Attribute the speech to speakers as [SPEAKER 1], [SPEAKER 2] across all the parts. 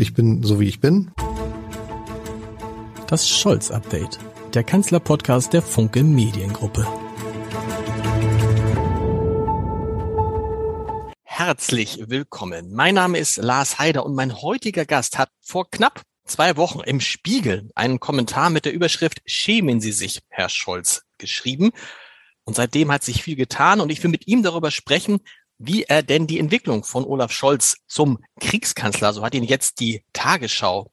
[SPEAKER 1] Ich bin so wie ich bin.
[SPEAKER 2] Das Scholz-Update, der Kanzler-Podcast der Funke Mediengruppe. Herzlich willkommen. Mein Name ist Lars Heider und mein heutiger Gast hat vor knapp zwei Wochen im Spiegel einen Kommentar mit der Überschrift Schämen Sie sich, Herr Scholz, geschrieben. Und seitdem hat sich viel getan und ich will mit ihm darüber sprechen, wie er denn die Entwicklung von Olaf Scholz zum Kriegskanzler, so hat ihn jetzt die Tagesschau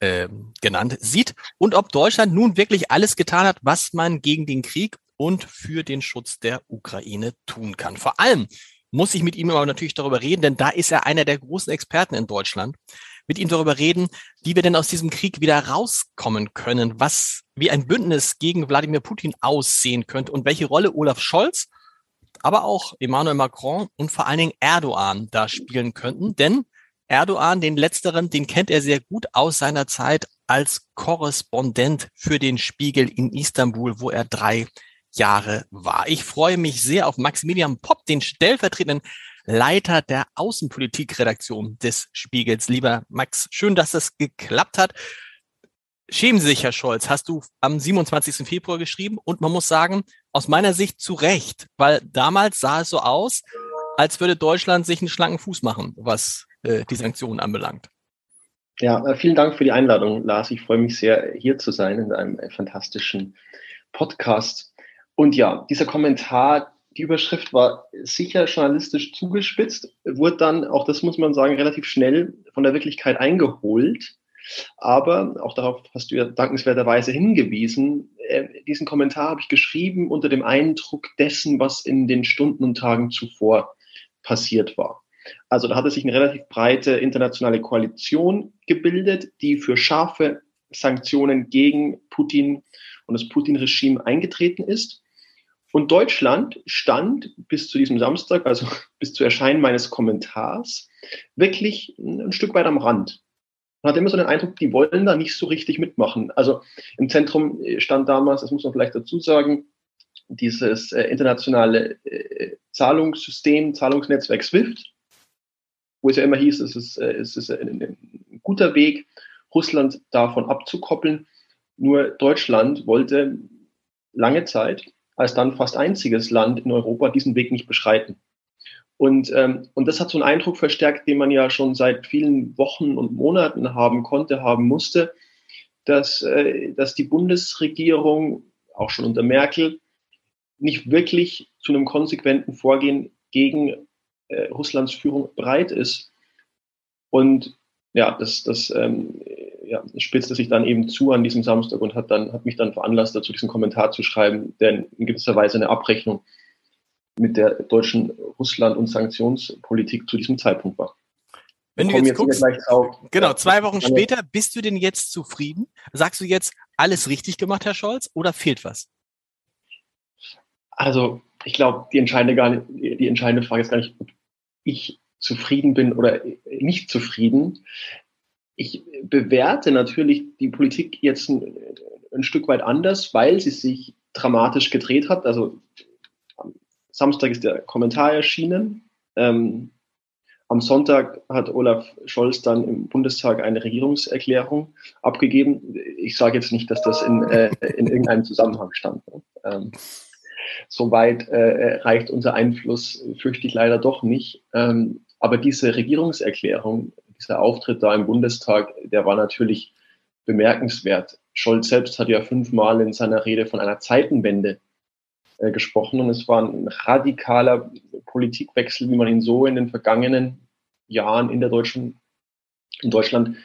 [SPEAKER 2] äh, genannt, sieht und ob Deutschland nun wirklich alles getan hat, was man gegen den Krieg und für den Schutz der Ukraine tun kann. Vor allem muss ich mit ihm aber natürlich darüber reden, denn da ist er einer der großen Experten in Deutschland. Mit ihm darüber reden, wie wir denn aus diesem Krieg wieder rauskommen können, was wie ein Bündnis gegen Wladimir Putin aussehen könnte und welche Rolle Olaf Scholz aber auch Emmanuel Macron und vor allen Dingen Erdogan da spielen könnten. Denn Erdogan, den letzteren, den kennt er sehr gut aus seiner Zeit als Korrespondent für den Spiegel in Istanbul, wo er drei Jahre war. Ich freue mich sehr auf Maximilian Popp, den stellvertretenden Leiter der Außenpolitikredaktion des Spiegels. Lieber Max, schön, dass das geklappt hat. Schämen Sie sich, Herr Scholz, hast du am 27. Februar geschrieben und man muss sagen, aus meiner Sicht zu Recht, weil damals sah es so aus, als würde Deutschland sich einen schlanken Fuß machen, was äh, die Sanktionen anbelangt.
[SPEAKER 3] Ja, äh, vielen Dank für die Einladung, Lars. Ich freue mich sehr, hier zu sein in einem äh, fantastischen Podcast. Und ja, dieser Kommentar, die Überschrift war sicher journalistisch zugespitzt, wurde dann, auch das muss man sagen, relativ schnell von der Wirklichkeit eingeholt. Aber auch darauf hast du ja dankenswerterweise hingewiesen. Äh, diesen Kommentar habe ich geschrieben unter dem Eindruck dessen, was in den Stunden und Tagen zuvor passiert war. Also da hatte sich eine relativ breite internationale Koalition gebildet, die für scharfe Sanktionen gegen Putin und das Putin-Regime eingetreten ist. Und Deutschland stand bis zu diesem Samstag, also bis zu Erscheinen meines Kommentars, wirklich ein Stück weit am Rand. Man hat immer so den Eindruck, die wollen da nicht so richtig mitmachen. Also im Zentrum stand damals, das muss man vielleicht dazu sagen, dieses äh, internationale äh, Zahlungssystem, Zahlungsnetzwerk SWIFT, wo es ja immer hieß, es ist, äh, es ist ein, ein guter Weg, Russland davon abzukoppeln. Nur Deutschland wollte lange Zeit als dann fast einziges Land in Europa diesen Weg nicht beschreiten. Und, ähm, und das hat so einen Eindruck verstärkt, den man ja schon seit vielen Wochen und Monaten haben konnte, haben musste, dass, äh, dass die Bundesregierung, auch schon unter Merkel, nicht wirklich zu einem konsequenten Vorgehen gegen äh, Russlands Führung bereit ist. Und ja, das, das ähm, ja, spitzte sich dann eben zu an diesem Samstag und hat dann hat mich dann veranlasst, dazu diesen Kommentar zu schreiben, der in gewisser Weise eine Abrechnung mit der deutschen Russland- und Sanktionspolitik zu diesem Zeitpunkt war.
[SPEAKER 2] Wenn du jetzt, jetzt guckst, genau, zwei Wochen später, bist du denn jetzt zufrieden? Sagst du jetzt, alles richtig gemacht, Herr Scholz, oder fehlt was?
[SPEAKER 3] Also, ich glaube, die entscheidende, gar nicht, die entscheidende Frage ist gar nicht, ob ich zufrieden bin oder nicht zufrieden. Ich bewerte natürlich die Politik jetzt ein, ein Stück weit anders, weil sie sich dramatisch gedreht hat. Also Samstag ist der Kommentar erschienen. Ähm, am Sonntag hat Olaf Scholz dann im Bundestag eine Regierungserklärung abgegeben. Ich sage jetzt nicht, dass das in, äh, in irgendeinem Zusammenhang stand. Ähm, Soweit äh, reicht unser Einfluss, fürchte ich leider doch nicht. Ähm, aber diese Regierungserklärung, dieser Auftritt da im Bundestag, der war natürlich bemerkenswert. Scholz selbst hat ja fünfmal in seiner Rede von einer Zeitenwende äh, gesprochen und es war ein radikaler Politikwechsel, wie man ihn so in den vergangenen Jahren in der deutschen, in Deutschland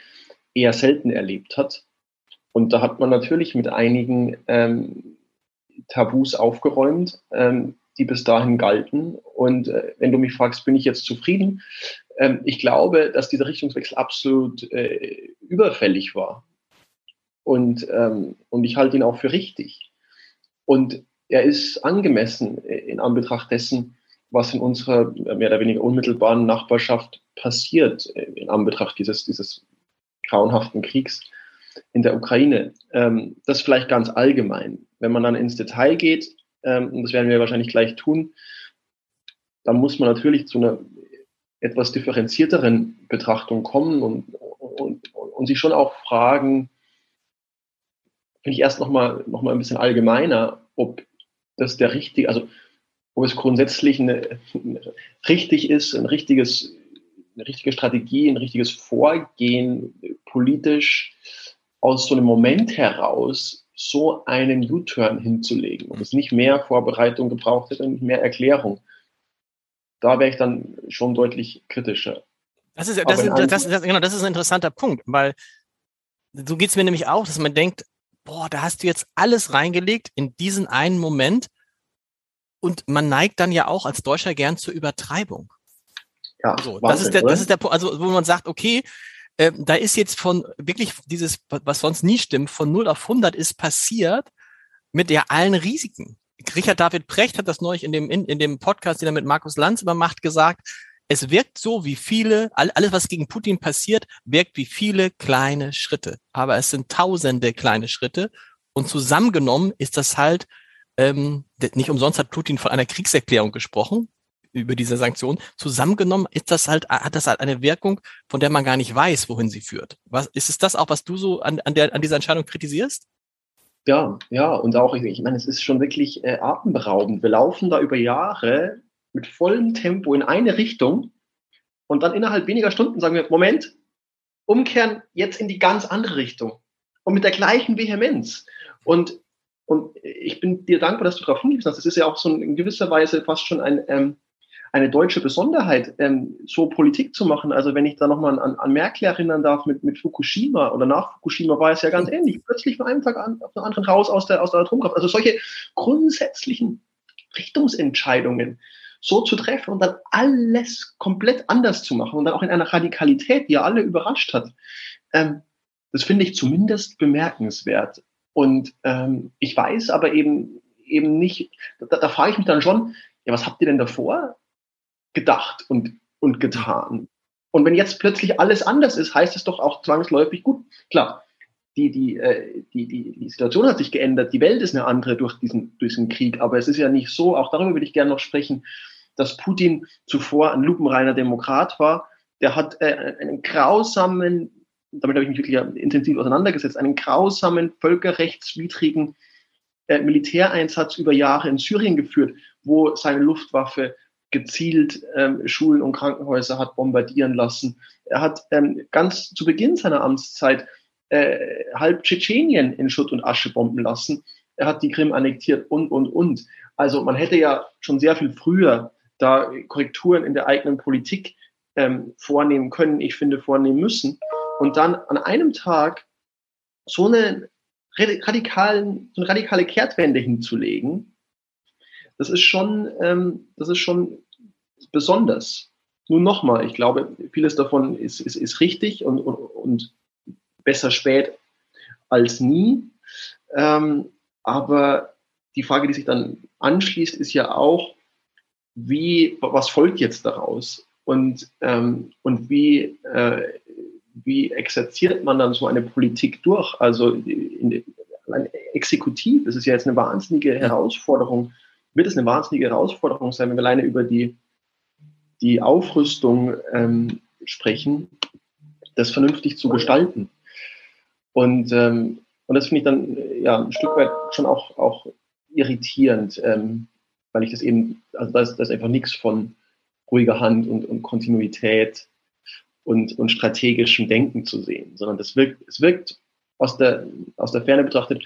[SPEAKER 3] eher selten erlebt hat. Und da hat man natürlich mit einigen ähm, Tabus aufgeräumt, ähm, die bis dahin galten. Und äh, wenn du mich fragst, bin ich jetzt zufrieden? Ähm, ich glaube, dass dieser Richtungswechsel absolut äh, überfällig war. Und, ähm, und ich halte ihn auch für richtig. Und er ist angemessen in Anbetracht dessen, was in unserer mehr oder weniger unmittelbaren Nachbarschaft passiert, in Anbetracht dieses, dieses grauenhaften Kriegs in der Ukraine. Ähm, das vielleicht ganz allgemein. Wenn man dann ins Detail geht, ähm, und das werden wir wahrscheinlich gleich tun, dann muss man natürlich zu einer etwas differenzierteren Betrachtung kommen und, und, und sich schon auch fragen, finde ich erst nochmal noch mal ein bisschen allgemeiner, ob das der richtige, also ob es grundsätzlich eine, richtig ist, ein richtiges, eine richtige Strategie, ein richtiges Vorgehen politisch aus so einem Moment heraus so einen U-Turn hinzulegen, ob es nicht mehr Vorbereitung gebraucht hätte und nicht mehr Erklärung. Da wäre ich dann schon deutlich kritischer.
[SPEAKER 2] Das ist, das, ist, das, das, genau, das ist ein interessanter Punkt, weil so geht es mir nämlich auch, dass man denkt, boah, da hast du jetzt alles reingelegt in diesen einen Moment und man neigt dann ja auch als Deutscher gern zur Übertreibung. Ja, so, Wahnsinn, das ist der, das ist der Punkt, also wo man sagt, okay, äh, da ist jetzt von wirklich dieses, was sonst nie stimmt, von 0 auf 100 ist passiert mit der allen Risiken. Richard David Precht hat das neulich in dem, in, in dem Podcast, den er mit Markus Lanz über macht, gesagt, es wirkt so wie viele, alles was gegen Putin passiert, wirkt wie viele kleine Schritte. Aber es sind tausende kleine Schritte. Und zusammengenommen ist das halt, ähm, nicht umsonst hat Putin von einer Kriegserklärung gesprochen über diese Sanktionen. Zusammengenommen ist das halt, hat das halt eine Wirkung, von der man gar nicht weiß, wohin sie führt. Was, ist es das auch, was du so an, an, der, an dieser Entscheidung kritisierst?
[SPEAKER 3] Ja, ja, und auch, ich, meine, es ist schon wirklich äh, atemberaubend. Wir laufen da über Jahre mit vollem Tempo in eine Richtung und dann innerhalb weniger Stunden sagen wir, Moment, umkehren jetzt in die ganz andere Richtung und mit der gleichen Vehemenz. Und, und ich bin dir dankbar, dass du darauf hingewiesen hast. Es ist ja auch so in gewisser Weise fast schon ein, ähm, eine deutsche Besonderheit, ähm, so Politik zu machen. Also wenn ich da nochmal an, an Merkel erinnern darf mit, mit Fukushima oder nach Fukushima war es ja ganz ähnlich. Plötzlich von einem Tag an, auf den anderen raus aus der, aus der Atomkraft. Also solche grundsätzlichen Richtungsentscheidungen, so zu treffen und dann alles komplett anders zu machen und dann auch in einer Radikalität, die ja alle überrascht hat. Ähm, das finde ich zumindest bemerkenswert. Und ähm, ich weiß aber eben eben nicht, da, da frage ich mich dann schon, ja, was habt ihr denn davor gedacht und, und getan? Und wenn jetzt plötzlich alles anders ist, heißt es doch auch zwangsläufig gut. Klar, die, die, äh, die, die, die Situation hat sich geändert, die Welt ist eine andere durch diesen, durch diesen Krieg, aber es ist ja nicht so, auch darüber würde ich gerne noch sprechen, dass Putin zuvor ein lupenreiner Demokrat war. Der hat äh, einen grausamen, damit habe ich mich wirklich intensiv auseinandergesetzt, einen grausamen, völkerrechtswidrigen äh, Militäreinsatz über Jahre in Syrien geführt, wo seine Luftwaffe gezielt ähm, Schulen und Krankenhäuser hat bombardieren lassen. Er hat ähm, ganz zu Beginn seiner Amtszeit äh, halb Tschetschenien in Schutt und Asche bomben lassen. Er hat die Krim annektiert und, und, und. Also man hätte ja schon sehr viel früher da Korrekturen in der eigenen Politik ähm, vornehmen können, ich finde vornehmen müssen. Und dann an einem Tag so eine radikalen, so eine radikale Kehrtwende hinzulegen, das ist schon, ähm, das ist schon besonders. Nun nochmal, ich glaube, vieles davon ist, ist, ist richtig und, und, und besser spät als nie. Ähm, aber die Frage, die sich dann anschließt, ist ja auch, wie, was folgt jetzt daraus? Und, ähm, und wie, äh, wie exerziert man dann so eine Politik durch? Also in, in, exekutiv, das ist ja jetzt eine wahnsinnige Herausforderung, wird es eine wahnsinnige Herausforderung sein, wenn wir alleine über die, die Aufrüstung ähm, sprechen, das vernünftig zu gestalten. Und, ähm, und das finde ich dann ja ein Stück weit schon auch, auch irritierend. Ähm, weil ich das eben, also da ist, einfach nichts von ruhiger Hand und, und Kontinuität und, und strategischem Denken zu sehen, sondern das wirkt, es wirkt aus der, aus der Ferne betrachtet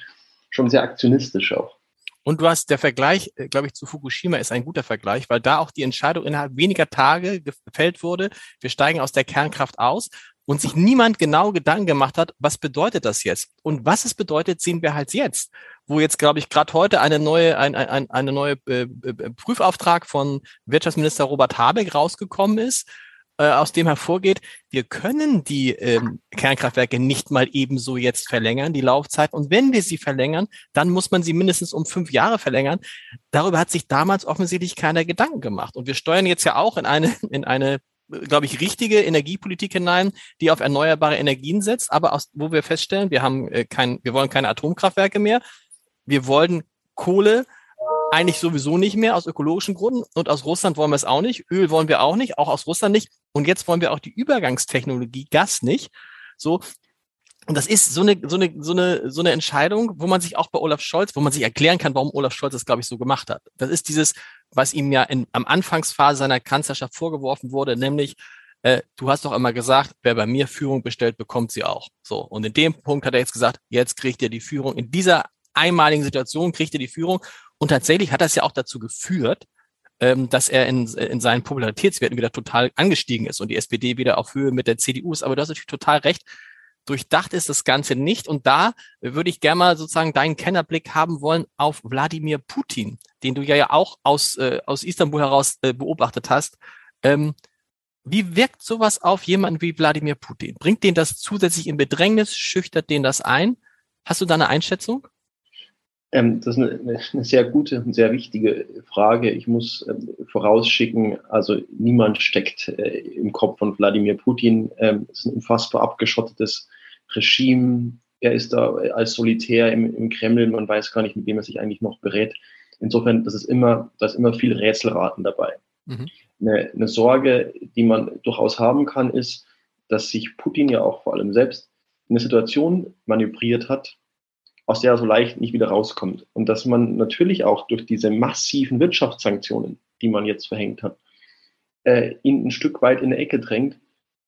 [SPEAKER 3] schon sehr aktionistisch auch.
[SPEAKER 2] Und du hast der Vergleich, äh, glaube ich, zu Fukushima ist ein guter Vergleich, weil da auch die Entscheidung innerhalb weniger Tage gefällt wurde, wir steigen aus der Kernkraft aus und sich niemand genau Gedanken gemacht hat, was bedeutet das jetzt? Und was es bedeutet, sehen wir halt jetzt wo jetzt, glaube ich, gerade heute eine neue, ein, ein, eine neue äh, äh, Prüfauftrag von Wirtschaftsminister Robert Habeck rausgekommen ist, äh, aus dem hervorgeht, wir können die ähm, Kernkraftwerke nicht mal ebenso jetzt verlängern, die Laufzeit. Und wenn wir sie verlängern, dann muss man sie mindestens um fünf Jahre verlängern. Darüber hat sich damals offensichtlich keiner Gedanken gemacht. Und wir steuern jetzt ja auch in eine, in eine glaube ich, richtige Energiepolitik hinein, die auf erneuerbare Energien setzt, aber aus, wo wir feststellen, wir haben äh, kein, wir wollen keine Atomkraftwerke mehr, wir wollen Kohle eigentlich sowieso nicht mehr aus ökologischen Gründen und aus Russland wollen wir es auch nicht. Öl wollen wir auch nicht, auch aus Russland nicht. Und jetzt wollen wir auch die Übergangstechnologie Gas nicht. So. Und das ist so eine, so eine, so eine, so eine Entscheidung, wo man sich auch bei Olaf Scholz, wo man sich erklären kann, warum Olaf Scholz das, glaube ich, so gemacht hat. Das ist dieses, was ihm ja in, am Anfangsphase seiner Kanzlerschaft vorgeworfen wurde, nämlich, äh, du hast doch immer gesagt, wer bei mir Führung bestellt, bekommt sie auch. So. Und in dem Punkt hat er jetzt gesagt, jetzt kriegt ihr die Führung. In dieser einmaligen Situation kriegt ihr die Führung. Und tatsächlich hat das ja auch dazu geführt, ähm, dass er in, in seinen Popularitätswerten wieder total angestiegen ist und die SPD wieder auf Höhe mit der CDU ist. Aber du hast natürlich total recht. Durchdacht ist das Ganze nicht. Und da würde ich gerne mal sozusagen deinen Kennerblick haben wollen auf Wladimir Putin, den du ja, auch aus, äh, aus Istanbul heraus äh, beobachtet hast. Ähm, wie wirkt sowas auf jemanden wie Wladimir Putin? Bringt den das zusätzlich in Bedrängnis? Schüchtert den das ein? Hast du da eine Einschätzung?
[SPEAKER 3] Ähm, das ist eine, eine, sehr gute und sehr wichtige Frage. Ich muss ähm, vorausschicken, also niemand steckt äh, im Kopf von Wladimir Putin. Ähm, es ist ein unfassbar abgeschottetes Regime. Er ist da als Solitär im, im, Kreml. Man weiß gar nicht, mit wem er sich eigentlich noch berät. Insofern, das ist immer, da ist immer viel Rätselraten dabei. Mhm. Eine, eine Sorge, die man durchaus haben kann, ist, dass sich Putin ja auch vor allem selbst in eine Situation manövriert hat, aus der er so leicht nicht wieder rauskommt. Und dass man natürlich auch durch diese massiven Wirtschaftssanktionen, die man jetzt verhängt hat, äh, ihn ein Stück weit in eine Ecke drängt.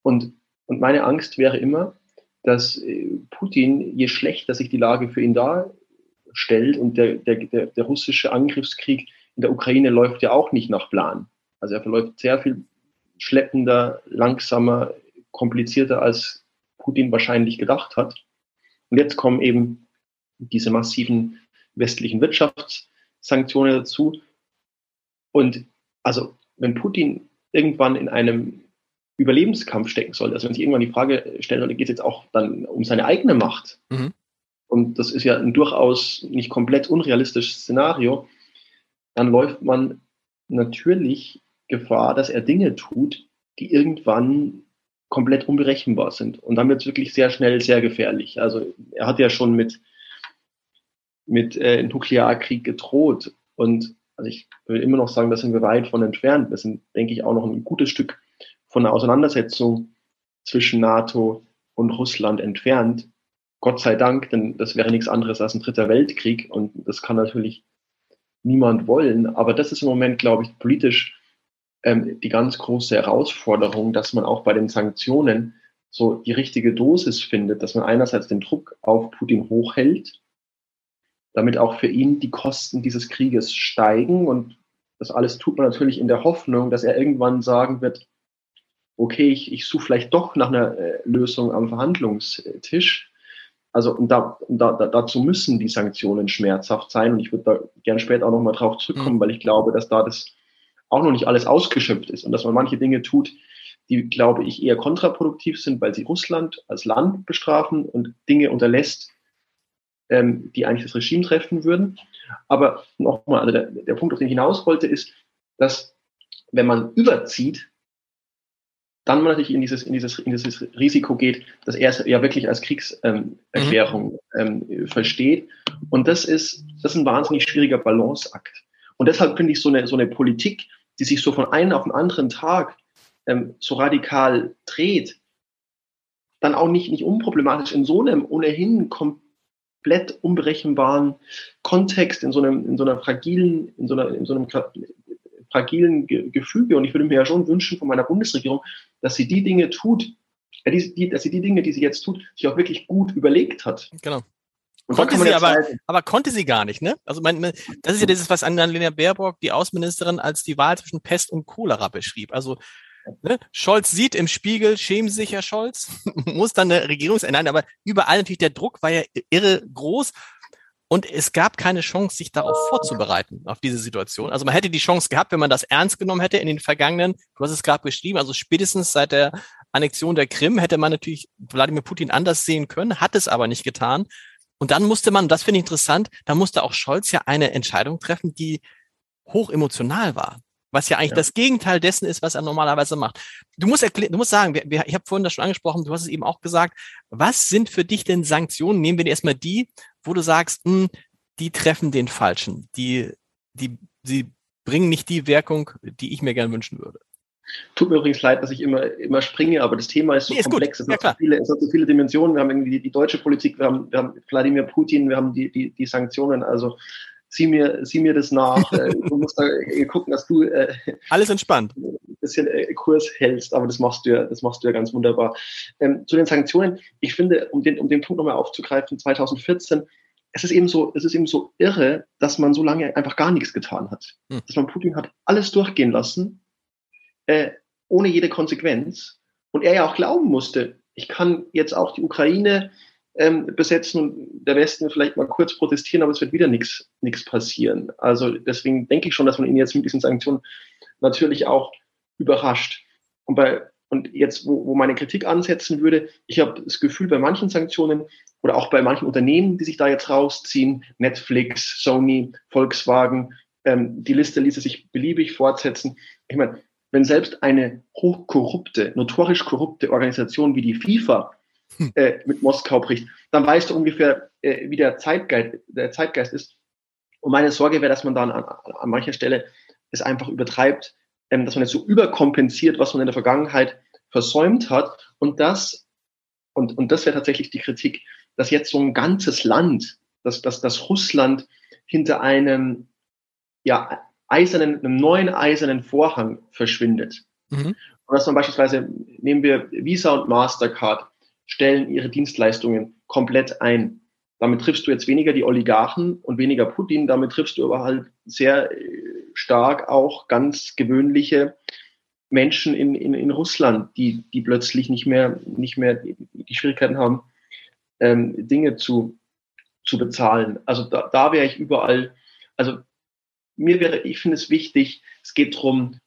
[SPEAKER 3] Und, und meine Angst wäre immer, dass äh, Putin, je schlechter sich die Lage für ihn darstellt, und der, der, der, der russische Angriffskrieg in der Ukraine läuft ja auch nicht nach Plan. Also er verläuft sehr viel schleppender, langsamer, komplizierter, als Putin wahrscheinlich gedacht hat. Und jetzt kommen eben diese massiven westlichen Wirtschaftssanktionen dazu. Und also, wenn Putin irgendwann in einem Überlebenskampf stecken sollte, also wenn sich irgendwann die Frage stellen sollte, geht es jetzt auch dann um seine eigene Macht? Mhm. Und das ist ja ein durchaus nicht komplett unrealistisches Szenario, dann läuft man natürlich Gefahr, dass er Dinge tut, die irgendwann komplett unberechenbar sind. Und dann wird es wirklich sehr schnell sehr gefährlich. Also er hat ja schon mit mit äh, Nuklearkrieg gedroht. Und also ich würde immer noch sagen, da sind wir weit von entfernt. Wir sind, denke ich, auch noch ein gutes Stück von der Auseinandersetzung zwischen NATO und Russland entfernt. Gott sei Dank, denn das wäre nichts anderes als ein dritter Weltkrieg und das kann natürlich niemand wollen. Aber das ist im Moment, glaube ich, politisch ähm, die ganz große Herausforderung, dass man auch bei den Sanktionen so die richtige Dosis findet, dass man einerseits den Druck auf Putin hochhält, damit auch für ihn die Kosten dieses Krieges steigen. Und das alles tut man natürlich in der Hoffnung, dass er irgendwann sagen wird, okay, ich, ich suche vielleicht doch nach einer äh, Lösung am Verhandlungstisch. Also und da, da, da, dazu müssen die Sanktionen schmerzhaft sein. Und ich würde da gerne später auch nochmal drauf zurückkommen, mhm. weil ich glaube, dass da das auch noch nicht alles ausgeschöpft ist und dass man manche Dinge tut, die, glaube ich, eher kontraproduktiv sind, weil sie Russland als Land bestrafen und Dinge unterlässt, ähm, die eigentlich das Regime treffen würden. Aber nochmal, also der, der Punkt, auf den ich hinaus wollte, ist, dass wenn man überzieht, dann man natürlich in dieses, in dieses, in dieses Risiko geht, dass er es ja wirklich als Kriegserklärung ähm, ähm, versteht. Und das ist, das ist ein wahnsinnig schwieriger Balanceakt. Und deshalb finde ich so eine, so eine Politik, die sich so von einem auf den anderen Tag ähm, so radikal dreht, dann auch nicht, nicht unproblematisch in so einem ohnehin kom komplett unberechenbaren Kontext, in so einem, in so einer fragilen, in so, einer, in so einem fragilen Gefüge. Und ich würde mir ja schon wünschen von meiner Bundesregierung, dass sie die Dinge tut, äh, die, die, dass sie die Dinge, die sie jetzt tut, sich auch wirklich gut überlegt hat.
[SPEAKER 2] Genau. konnte sie aber, aber konnte sie gar nicht, ne? Also mein, das ist ja dieses, was Annalena Baerbock, die Außenministerin, als die Wahl zwischen Pest und Cholera beschrieb. Also Ne? Scholz sieht im Spiegel, schämen sich Herr Scholz, muss dann eine Regierungsänderung, aber überall natürlich der Druck war ja irre groß. Und es gab keine Chance, sich darauf vorzubereiten, auf diese Situation. Also man hätte die Chance gehabt, wenn man das ernst genommen hätte in den vergangenen, du hast es gerade beschrieben, also spätestens seit der Annexion der Krim hätte man natürlich Wladimir Putin anders sehen können, hat es aber nicht getan. Und dann musste man, das finde ich interessant, da musste auch Scholz ja eine Entscheidung treffen, die hoch emotional war was ja eigentlich ja. das Gegenteil dessen ist, was er normalerweise macht. Du musst erklären, du musst sagen, wir, wir, ich habe vorhin das schon angesprochen, du hast es eben auch gesagt, was sind für dich denn Sanktionen? Nehmen wir erstmal die, wo du sagst, mh, hm, die treffen den Falschen, die, die, sie bringen nicht die Wirkung, die ich mir gerne wünschen würde.
[SPEAKER 3] Tut mir übrigens leid, dass ich immer, immer springe, aber das Thema ist so nee, ist komplex. Es, ja, hat so viele, es hat so viele Dimensionen. Wir haben irgendwie die, die deutsche Politik, wir haben, wir haben Wladimir Putin, wir haben die, die, die Sanktionen. Also sieh mir, sieh mir das nach. Äh, du musst da gucken, dass du
[SPEAKER 2] äh, alles entspannt
[SPEAKER 3] ein bisschen äh, Kurs hältst, aber das machst du ja, das machst du ja ganz wunderbar. Ähm, zu den Sanktionen, ich finde, um den, um den Punkt nochmal aufzugreifen, 2014, es ist eben so, es ist eben so irre, dass man so lange einfach gar nichts getan hat. Hm. Dass man Putin hat alles durchgehen lassen, äh, ohne jede Konsequenz. Und er ja auch glauben musste, ich kann jetzt auch die Ukraine ähm, besetzen und der Westen vielleicht mal kurz protestieren, aber es wird wieder nichts passieren. Also deswegen denke ich schon, dass man ihn jetzt mit diesen Sanktionen natürlich auch überrascht. Und bei und jetzt, wo, wo meine Kritik ansetzen würde, ich habe das Gefühl, bei manchen Sanktionen oder auch bei manchen Unternehmen, die sich da jetzt rausziehen, Netflix, Sony, Volkswagen, ähm, die Liste ließe sich beliebig fortsetzen. Ich meine, wenn selbst eine hochkorrupte, notorisch korrupte Organisation wie die FIFA. Äh, mit Moskau bricht, dann weißt du ungefähr, äh, wie der Zeitgeist, der Zeitgeist ist. Und meine Sorge wäre, dass man dann an, an mancher Stelle es einfach übertreibt, ähm, dass man jetzt so überkompensiert, was man in der Vergangenheit versäumt hat. Und das, und, und das wäre tatsächlich die Kritik, dass jetzt so ein ganzes Land, dass, dass, dass Russland hinter einem ja, eisernen, einem neuen eisernen Vorhang verschwindet. Mhm. Und dass man beispielsweise, nehmen wir Visa und Mastercard, stellen ihre Dienstleistungen komplett ein. Damit triffst du jetzt weniger die Oligarchen und weniger Putin, damit triffst du aber halt sehr äh, stark auch ganz gewöhnliche Menschen in, in, in Russland, die, die plötzlich nicht mehr, nicht mehr die, die Schwierigkeiten haben, ähm, Dinge zu, zu bezahlen. Also da, da wäre ich überall, also mir wäre, ich finde es wichtig, es geht darum,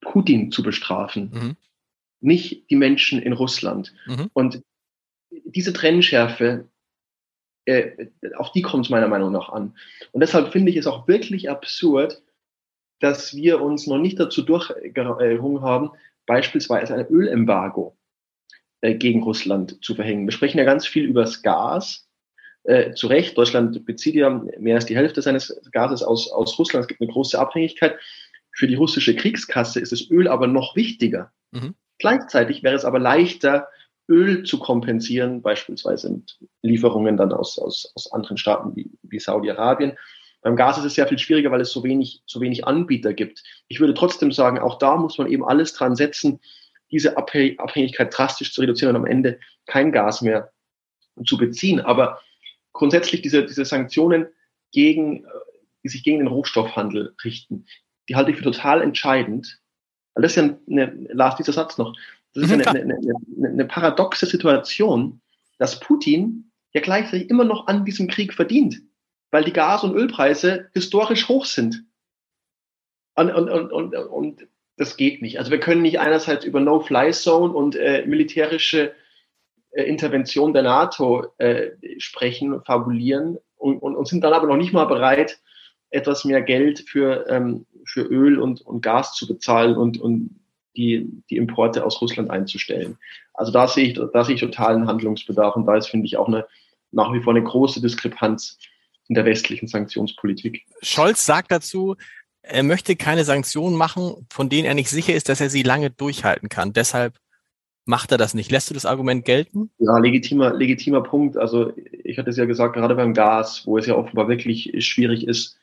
[SPEAKER 3] Putin zu bestrafen, mhm. nicht die Menschen in Russland. Mhm. Und diese Trennschärfe, äh, auf die kommt es meiner Meinung nach an. Und deshalb finde ich es auch wirklich absurd, dass wir uns noch nicht dazu durchgerungen haben, beispielsweise ein Ölembargo äh, gegen Russland zu verhängen. Wir sprechen ja ganz viel über das Gas, äh, zu Recht, Deutschland bezieht ja mehr als die Hälfte seines Gases aus, aus Russland. Es gibt eine große Abhängigkeit. Für die russische Kriegskasse ist das Öl aber noch wichtiger. Mhm. Gleichzeitig wäre es aber leichter, Öl zu kompensieren, beispielsweise mit Lieferungen dann aus, aus, aus anderen Staaten wie, wie Saudi-Arabien. Beim Gas ist es sehr viel schwieriger, weil es so wenig, so wenig Anbieter gibt. Ich würde trotzdem sagen, auch da muss man eben alles dran setzen, diese Abhängigkeit drastisch zu reduzieren und am Ende kein Gas mehr zu beziehen. Aber grundsätzlich diese, diese Sanktionen gegen, äh, die sich gegen den Rohstoffhandel richten, die halte ich für total entscheidend. Weil das ist ja eine, Lars, dieser Satz noch, das ist mhm, eine, eine, eine, eine paradoxe Situation, dass Putin ja gleichzeitig immer noch an diesem Krieg verdient, weil die Gas- und Ölpreise historisch hoch sind. Und, und, und, und, und das geht nicht. Also wir können nicht einerseits über No-Fly-Zone und äh, militärische äh, Intervention der NATO äh, sprechen, fabulieren und, und, und, sind dann aber noch nicht mal bereit, etwas mehr Geld für, ähm, für Öl und, und Gas zu bezahlen und, und die, die Importe aus Russland einzustellen. Also da sehe ich, da sehe ich totalen Handlungsbedarf und da ist, finde ich, auch eine, nach wie vor eine große Diskrepanz in der westlichen Sanktionspolitik.
[SPEAKER 2] Scholz sagt dazu, er möchte keine Sanktionen machen, von denen er nicht sicher ist, dass er sie lange durchhalten kann. Deshalb macht er das nicht. Lässt du das Argument gelten?
[SPEAKER 3] Ja, legitimer, legitimer Punkt. Also ich hatte es ja gesagt, gerade beim Gas, wo es ja offenbar wirklich schwierig ist,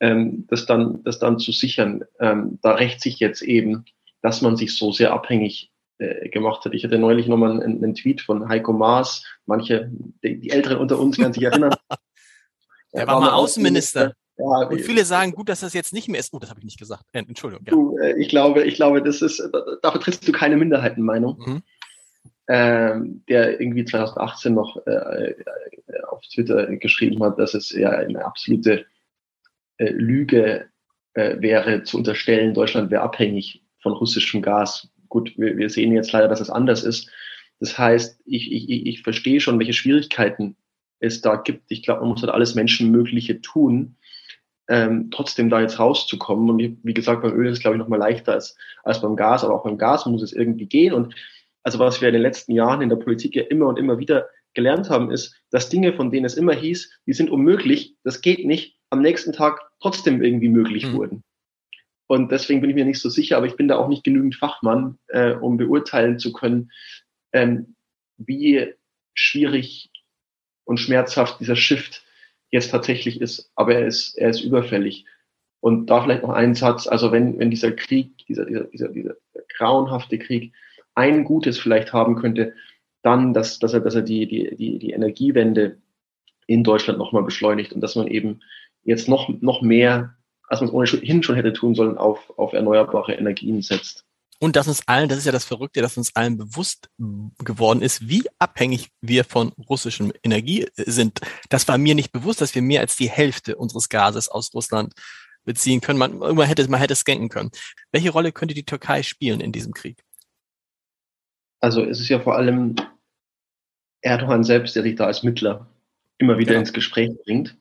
[SPEAKER 3] ähm, das, dann, das dann zu sichern. Ähm, da rächt sich jetzt eben, dass man sich so sehr abhängig äh, gemacht hat. Ich hatte neulich nochmal einen, einen Tweet von Heiko Maas. Manche, die, die Älteren unter uns werden sich erinnern.
[SPEAKER 2] er war, war mal Außenminister. Ja, und viele sagen, gut, dass das jetzt nicht mehr ist. Oh, das habe ich nicht gesagt. Äh, Entschuldigung.
[SPEAKER 3] Ja. Du, äh, ich glaube, ich glaube, das ist, dafür trittst du keine Minderheitenmeinung. Mhm. Ähm, der irgendwie 2018 noch äh, äh, auf Twitter geschrieben hat, dass es ja eine absolute äh, Lüge äh, wäre, zu unterstellen, Deutschland wäre abhängig von russischem Gas. Gut, wir, wir sehen jetzt leider, dass es anders ist. Das heißt, ich, ich, ich verstehe schon, welche Schwierigkeiten es da gibt. Ich glaube, man muss halt alles Menschenmögliche tun, ähm, trotzdem da jetzt rauszukommen. Und wie gesagt, beim Öl ist es, glaube ich, noch mal leichter als, als beim Gas, aber auch beim Gas muss es irgendwie gehen. Und also was wir in den letzten Jahren in der Politik ja immer und immer wieder gelernt haben, ist, dass Dinge, von denen es immer hieß, die sind unmöglich, das geht nicht, am nächsten Tag trotzdem irgendwie möglich mhm. wurden. Und deswegen bin ich mir nicht so sicher, aber ich bin da auch nicht genügend Fachmann, äh, um beurteilen zu können, ähm, wie schwierig und schmerzhaft dieser Shift jetzt tatsächlich ist. Aber er ist, er ist überfällig. Und da vielleicht noch ein Satz, also wenn, wenn dieser Krieg, dieser, dieser, dieser, dieser grauenhafte Krieg ein Gutes vielleicht haben könnte, dann, dass, dass er, dass er die, die, die, die Energiewende in Deutschland nochmal beschleunigt und dass man eben jetzt noch, noch mehr, als man es ohnehin schon hätte tun sollen, auf, auf erneuerbare Energien setzt.
[SPEAKER 2] Und dass uns allen, das ist ja das Verrückte, dass uns allen bewusst geworden ist, wie abhängig wir von russischem Energie sind. Das war mir nicht bewusst, dass wir mehr als die Hälfte unseres Gases aus Russland beziehen können. Man, man hätte, man hätte es denken können. Welche Rolle könnte die Türkei spielen in diesem Krieg?
[SPEAKER 3] Also es ist ja vor allem Erdogan selbst, der sich da als Mittler immer wieder ja. ins Gespräch bringt.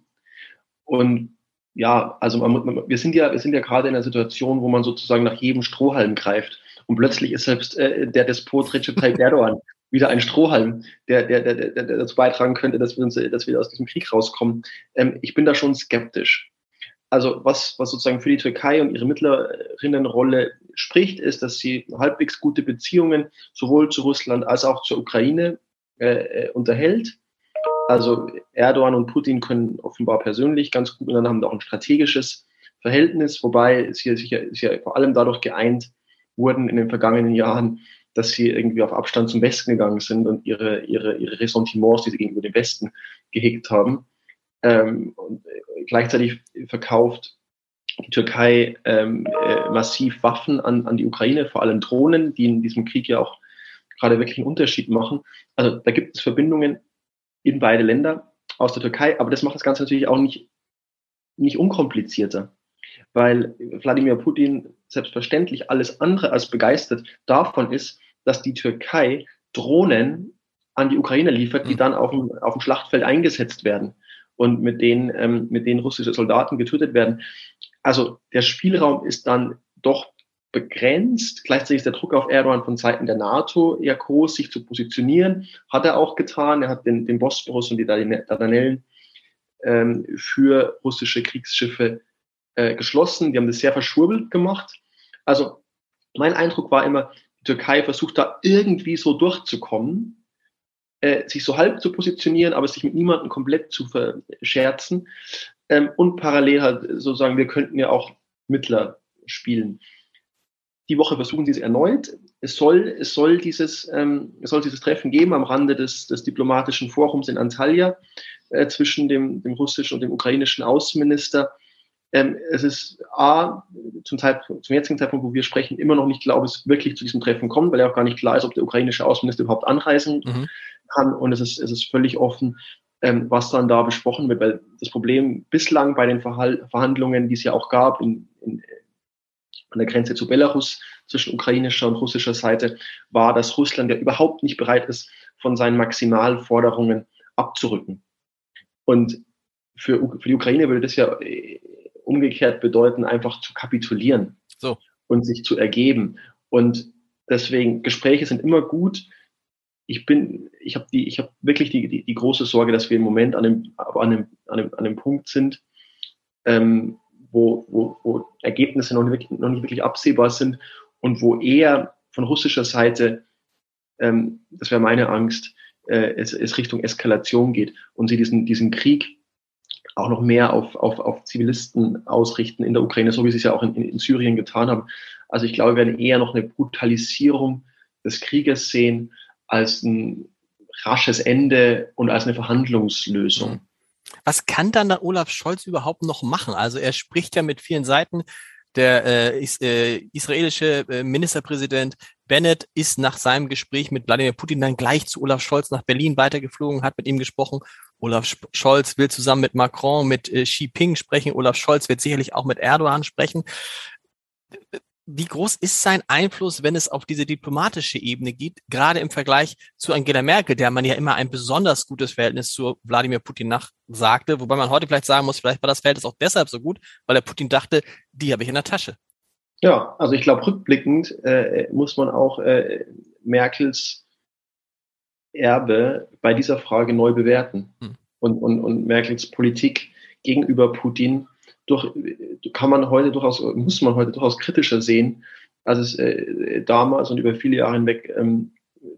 [SPEAKER 3] Und ja, also man, man, wir sind ja, wir sind ja gerade in einer Situation, wo man sozusagen nach jedem Strohhalm greift. Und plötzlich ist selbst äh, der Despot Recep Tayyip Erdogan wieder ein Strohhalm, der, der, der, der, der dazu beitragen könnte, dass wir, uns, dass wir aus diesem Krieg rauskommen. Ähm, ich bin da schon skeptisch. Also was, was sozusagen für die Türkei und ihre Mittlerinnenrolle spricht, ist, dass sie halbwegs gute Beziehungen sowohl zu Russland als auch zur Ukraine äh, äh unterhält. Also Erdogan und Putin können offenbar persönlich ganz gut miteinander haben auch ein strategisches Verhältnis, wobei sie sicher, sicher vor allem dadurch geeint wurden in den vergangenen Jahren, dass sie irgendwie auf Abstand zum Westen gegangen sind und ihre, ihre, ihre Ressentiments, die sie gegenüber dem Westen gehegt haben. Ähm, und gleichzeitig verkauft die Türkei ähm, äh, massiv Waffen an, an die Ukraine, vor allem Drohnen, die in diesem Krieg ja auch gerade wirklich einen Unterschied machen. Also da gibt es Verbindungen in beide Länder aus der Türkei, aber das macht das Ganze natürlich auch nicht, nicht unkomplizierter, weil Wladimir Putin selbstverständlich alles andere als begeistert davon ist, dass die Türkei Drohnen an die Ukraine liefert, die mhm. dann auf dem, auf dem Schlachtfeld eingesetzt werden und mit denen, ähm, mit denen russische Soldaten getötet werden. Also der Spielraum ist dann doch begrenzt. Gleichzeitig ist der Druck auf Erdogan von Seiten der NATO eher groß, sich zu positionieren. Hat er auch getan. Er hat den, den Bosporus und die Dardanellen ähm, für russische Kriegsschiffe äh, geschlossen. Die haben das sehr verschwurbelt gemacht. Also mein Eindruck war immer, die Türkei versucht da irgendwie so durchzukommen, äh, sich so halb zu positionieren, aber sich mit niemandem komplett zu verscherzen. Ähm, und parallel halt sozusagen, wir könnten ja auch Mittler spielen. Die Woche versuchen sie es erneut. Es soll, es soll dieses, ähm, es soll dieses Treffen geben am Rande des, des diplomatischen Forums in Antalya äh, zwischen dem, dem russischen und dem ukrainischen Außenminister. Ähm, es ist A, zum, Zeitpunkt, zum jetzigen Zeitpunkt, wo wir sprechen, immer noch nicht glaube, es wirklich zu diesem Treffen kommt, weil ja auch gar nicht klar ist, ob der ukrainische Außenminister überhaupt anreisen mhm. kann. Und es ist, es ist völlig offen, ähm, was dann da besprochen wird, weil das Problem bislang bei den Verhal Verhandlungen, die es ja auch gab in, in, an der Grenze zu Belarus zwischen ukrainischer und russischer Seite, war, dass Russland ja überhaupt nicht bereit ist, von seinen Maximalforderungen abzurücken. Und für, für die Ukraine würde das ja äh, umgekehrt bedeuten, einfach zu kapitulieren so. und sich zu ergeben. Und deswegen, Gespräche sind immer gut. Ich bin, ich habe die, ich habe wirklich die, die, die große Sorge, dass wir im Moment an einem, an einem, an einem, an einem Punkt sind, ähm, wo, wo, wo Ergebnisse noch nicht, noch nicht wirklich absehbar sind und wo eher von russischer Seite, ähm, das wäre meine Angst, äh, es, es Richtung Eskalation geht und sie diesen, diesen Krieg auch noch mehr auf, auf, auf Zivilisten ausrichten in der Ukraine, so wie sie es ja auch in, in Syrien getan haben. Also ich glaube, wir werden eher noch eine Brutalisierung des Krieges sehen als ein rasches Ende und als eine Verhandlungslösung.
[SPEAKER 2] Was kann dann der Olaf Scholz überhaupt noch machen? Also er spricht ja mit vielen Seiten. Der äh, is, äh, israelische äh, Ministerpräsident Bennett ist nach seinem Gespräch mit Wladimir Putin dann gleich zu Olaf Scholz nach Berlin weitergeflogen, hat mit ihm gesprochen. Olaf Scholz will zusammen mit Macron, mit äh, Xi Jinping sprechen. Olaf Scholz wird sicherlich auch mit Erdogan sprechen wie groß ist sein Einfluss, wenn es auf diese diplomatische Ebene geht, gerade im Vergleich zu Angela Merkel, der man ja immer ein besonders gutes Verhältnis zu Wladimir Putin nachsagte, wobei man heute vielleicht sagen muss, vielleicht war das Verhältnis auch deshalb so gut, weil der Putin dachte, die habe ich in der Tasche.
[SPEAKER 3] Ja, also ich glaube, rückblickend äh, muss man auch äh, Merkels Erbe bei dieser Frage neu bewerten. Hm. Und, und, und Merkels Politik gegenüber Putin durch, kann man heute durchaus, muss man heute durchaus kritischer sehen, als es äh, damals und über viele Jahre hinweg ähm,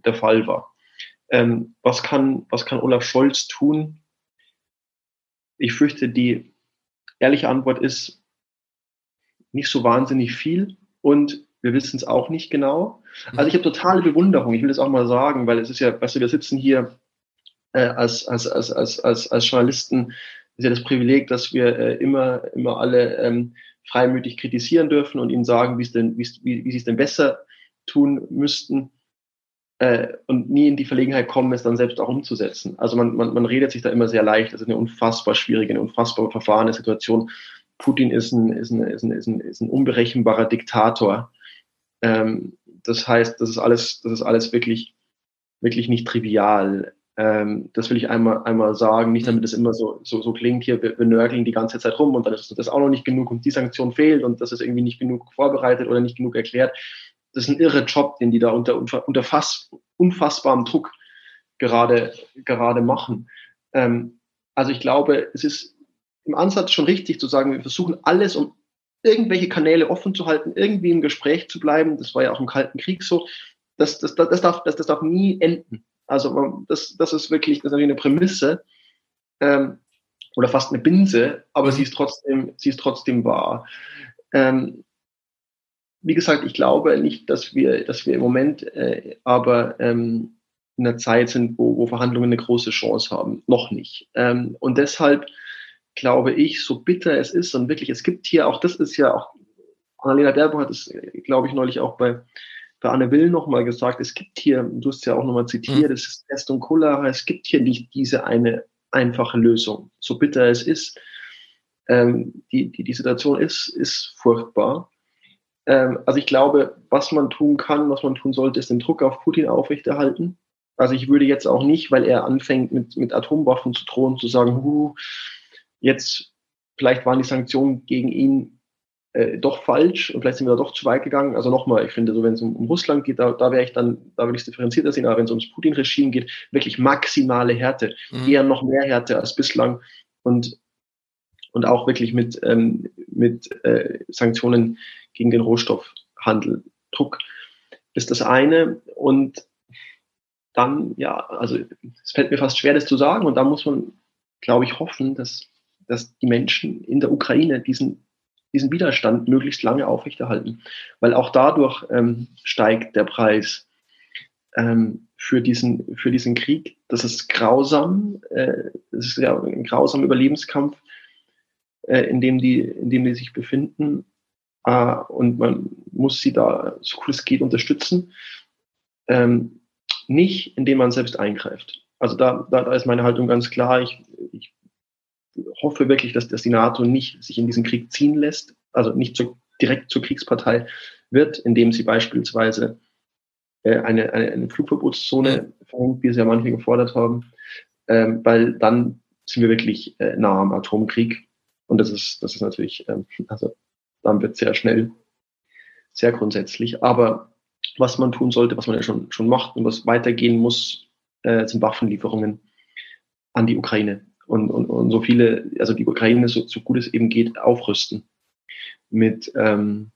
[SPEAKER 3] der Fall war. Ähm, was, kann, was kann Olaf Scholz tun? Ich fürchte, die ehrliche Antwort ist nicht so wahnsinnig viel und wir wissen es auch nicht genau. Also ich habe totale Bewunderung, ich will das auch mal sagen, weil es ist ja, weißt du, wir sitzen hier äh, als, als, als, als, als, als Journalisten, ist ja das Privileg, dass wir äh, immer, immer alle ähm, freimütig kritisieren dürfen und ihnen sagen, wie, es denn, wie, wie sie es denn besser tun müssten äh, und nie in die Verlegenheit kommen, es dann selbst auch umzusetzen. Also man, man, man redet sich da immer sehr leicht. Das ist eine unfassbar schwierige, eine unfassbar verfahrene Situation. Putin ist ein, ist ein, ist ein, ist ein, ist ein unberechenbarer Diktator. Ähm, das heißt, das ist alles, das ist alles wirklich, wirklich nicht trivial. Ähm, das will ich einmal, einmal sagen, nicht damit es immer so, so, so klingt, hier, wir, wir nörgeln die ganze Zeit rum und dann ist das auch noch nicht genug und die Sanktion fehlt und das ist irgendwie nicht genug vorbereitet oder nicht genug erklärt das ist ein irre Job, den die da unter, unter fass, unfassbarem Druck gerade, gerade machen. Ähm, also ich glaube, es ist im Ansatz schon richtig zu sagen, wir versuchen alles, um irgendwelche Kanäle offen zu halten, irgendwie im Gespräch zu bleiben. Das war ja auch im Kalten Krieg so. Das, das, das, darf, das, das darf nie enden. Also das, das ist wirklich das ist eine Prämisse ähm, oder fast eine Binse, aber sie ist trotzdem, sie ist trotzdem wahr. Ähm, wie gesagt, ich glaube nicht, dass wir, dass wir im Moment äh, aber ähm, in einer Zeit sind, wo, wo Verhandlungen eine große Chance haben. Noch nicht. Ähm, und deshalb glaube ich, so bitter es ist und wirklich, es gibt hier auch, das ist ja auch, Annalena Derbo hat es, glaube ich, neulich auch bei, bei Anne Will nochmal gesagt, es gibt hier, du hast ja auch nochmal zitiert, mhm. es ist Pest und Cholera, es gibt hier nicht diese eine einfache Lösung. So bitter es ist, ähm, die, die, die Situation ist, ist furchtbar. Ähm, also ich glaube, was man tun kann, was man tun sollte, ist den Druck auf Putin aufrechterhalten. Also ich würde jetzt auch nicht, weil er anfängt mit, mit Atomwaffen zu drohen, zu sagen, huh, jetzt vielleicht waren die Sanktionen gegen ihn äh, doch falsch und vielleicht sind wir da doch zu weit gegangen. Also nochmal, ich finde, so wenn es um, um Russland geht, da, da wäre ich dann, da würde ich es differenzierter sehen, aber wenn es ums Putin-Regime geht, wirklich maximale Härte, mhm. eher noch mehr Härte als bislang und und auch wirklich mit, ähm, mit äh, Sanktionen gegen den Rohstoffhandel. Druck ist das eine. Und dann, ja, also es fällt mir fast schwer, das zu sagen. Und da muss man, glaube ich, hoffen, dass, dass die Menschen in der Ukraine diesen, diesen Widerstand möglichst lange aufrechterhalten. Weil auch dadurch ähm, steigt der Preis ähm, für, diesen, für diesen Krieg. Das ist grausam. Äh, das ist ja ein grausamer Überlebenskampf, äh, in, dem die, in dem die sich befinden. Äh, und man muss sie da, so gut es geht, unterstützen. Ähm, nicht, indem man selbst eingreift. Also da, da, da ist meine Haltung ganz klar. Ich, ich hoffe wirklich, dass, dass die NATO nicht sich in diesen Krieg ziehen lässt, also nicht zu, direkt zur Kriegspartei wird, indem sie beispielsweise äh, eine, eine, eine Flugverbotszone verhängt, wie es ja manche gefordert haben, ähm, weil dann sind wir wirklich äh, nah am Atomkrieg. Und das ist, das ist natürlich, ähm, also dann wird sehr schnell, sehr grundsätzlich. Aber was man tun sollte, was man ja schon, schon macht und was weitergehen muss, äh, sind Waffenlieferungen an die Ukraine. Und, und, und so viele, also die Ukraine, so, so gut es eben geht, aufrüsten. Mit, ähm,